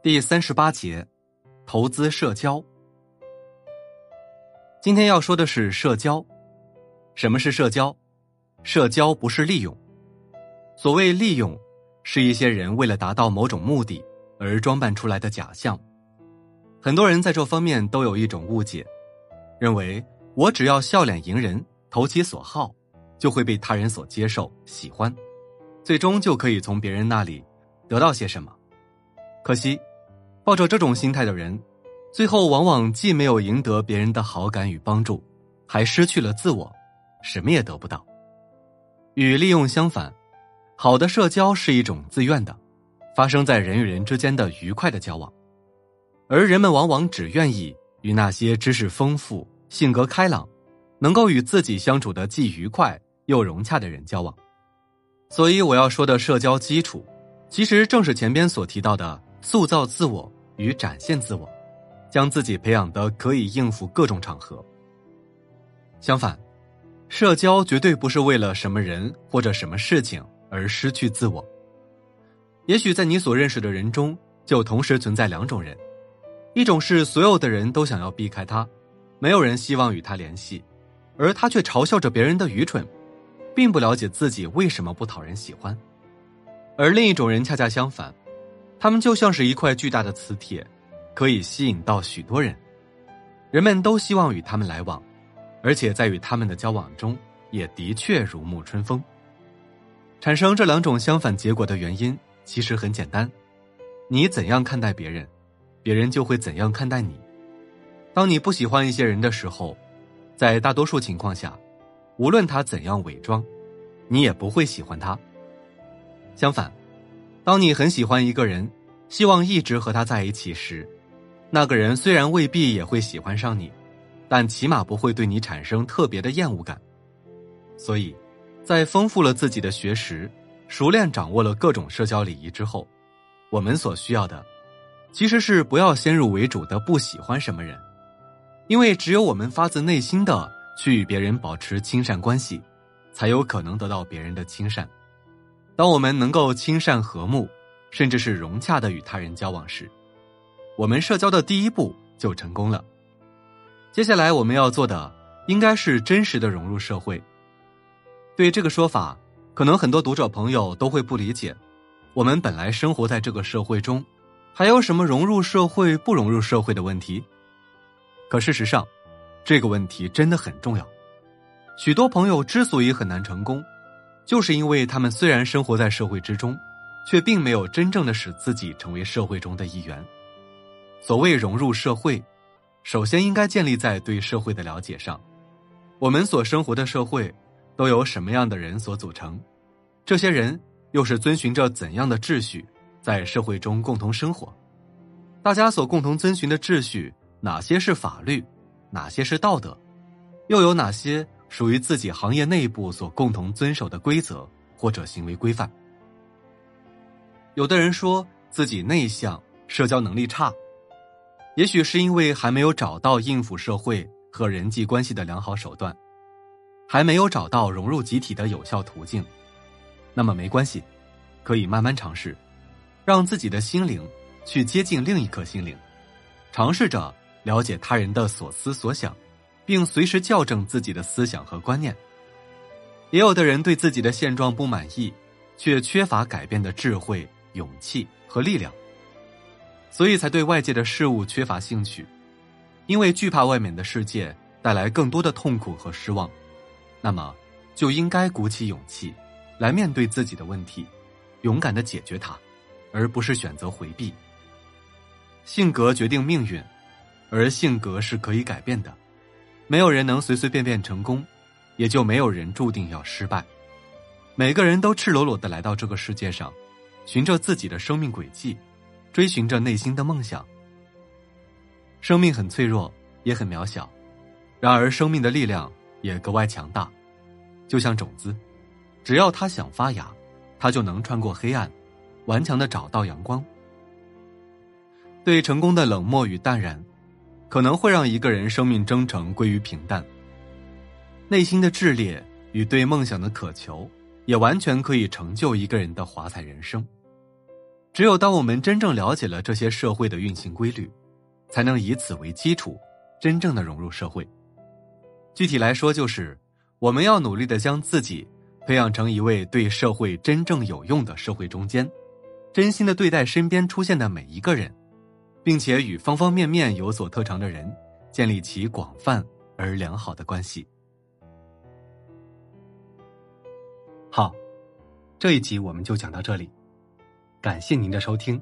第三十八节，投资社交。今天要说的是社交。什么是社交？社交不是利用。所谓利用，是一些人为了达到某种目的而装扮出来的假象。很多人在这方面都有一种误解，认为我只要笑脸迎人、投其所好，就会被他人所接受、喜欢，最终就可以从别人那里得到些什么。可惜。抱着这种心态的人，最后往往既没有赢得别人的好感与帮助，还失去了自我，什么也得不到。与利用相反，好的社交是一种自愿的，发生在人与人之间的愉快的交往，而人们往往只愿意与那些知识丰富、性格开朗、能够与自己相处的既愉快又融洽的人交往。所以，我要说的社交基础，其实正是前边所提到的塑造自我。与展现自我，将自己培养的可以应付各种场合。相反，社交绝对不是为了什么人或者什么事情而失去自我。也许在你所认识的人中，就同时存在两种人：一种是所有的人都想要避开他，没有人希望与他联系，而他却嘲笑着别人的愚蠢，并不了解自己为什么不讨人喜欢；而另一种人恰恰相反。他们就像是一块巨大的磁铁，可以吸引到许多人，人们都希望与他们来往，而且在与他们的交往中，也的确如沐春风。产生这两种相反结果的原因其实很简单：你怎样看待别人，别人就会怎样看待你。当你不喜欢一些人的时候，在大多数情况下，无论他怎样伪装，你也不会喜欢他。相反。当你很喜欢一个人，希望一直和他在一起时，那个人虽然未必也会喜欢上你，但起码不会对你产生特别的厌恶感。所以，在丰富了自己的学识，熟练掌握了各种社交礼仪之后，我们所需要的，其实是不要先入为主的不喜欢什么人，因为只有我们发自内心的去与别人保持亲善关系，才有可能得到别人的亲善。当我们能够亲善和睦，甚至是融洽的与他人交往时，我们社交的第一步就成功了。接下来我们要做的，应该是真实的融入社会。对这个说法，可能很多读者朋友都会不理解。我们本来生活在这个社会中，还有什么融入社会不融入社会的问题？可事实上，这个问题真的很重要。许多朋友之所以很难成功。就是因为他们虽然生活在社会之中，却并没有真正的使自己成为社会中的一员。所谓融入社会，首先应该建立在对社会的了解上。我们所生活的社会都由什么样的人所组成？这些人又是遵循着怎样的秩序在社会中共同生活？大家所共同遵循的秩序，哪些是法律，哪些是道德，又有哪些？属于自己行业内部所共同遵守的规则或者行为规范。有的人说自己内向，社交能力差，也许是因为还没有找到应付社会和人际关系的良好手段，还没有找到融入集体的有效途径。那么没关系，可以慢慢尝试，让自己的心灵去接近另一颗心灵，尝试着了解他人的所思所想。并随时校正自己的思想和观念。也有的人对自己的现状不满意，却缺乏改变的智慧、勇气和力量，所以才对外界的事物缺乏兴趣，因为惧怕外面的世界带来更多的痛苦和失望。那么，就应该鼓起勇气，来面对自己的问题，勇敢的解决它，而不是选择回避。性格决定命运，而性格是可以改变的。没有人能随随便便成功，也就没有人注定要失败。每个人都赤裸裸的来到这个世界上，循着自己的生命轨迹，追寻着内心的梦想。生命很脆弱，也很渺小，然而生命的力量也格外强大。就像种子，只要它想发芽，它就能穿过黑暗，顽强的找到阳光。对成功的冷漠与淡然。可能会让一个人生命征程归于平淡，内心的炽烈与对梦想的渴求，也完全可以成就一个人的华彩人生。只有当我们真正了解了这些社会的运行规律，才能以此为基础，真正的融入社会。具体来说，就是我们要努力的将自己培养成一位对社会真正有用的社会中坚，真心的对待身边出现的每一个人，并且与方方面面有所特长的人建立起广泛而良好的关系。好，这一集我们就讲到这里，感谢您的收听。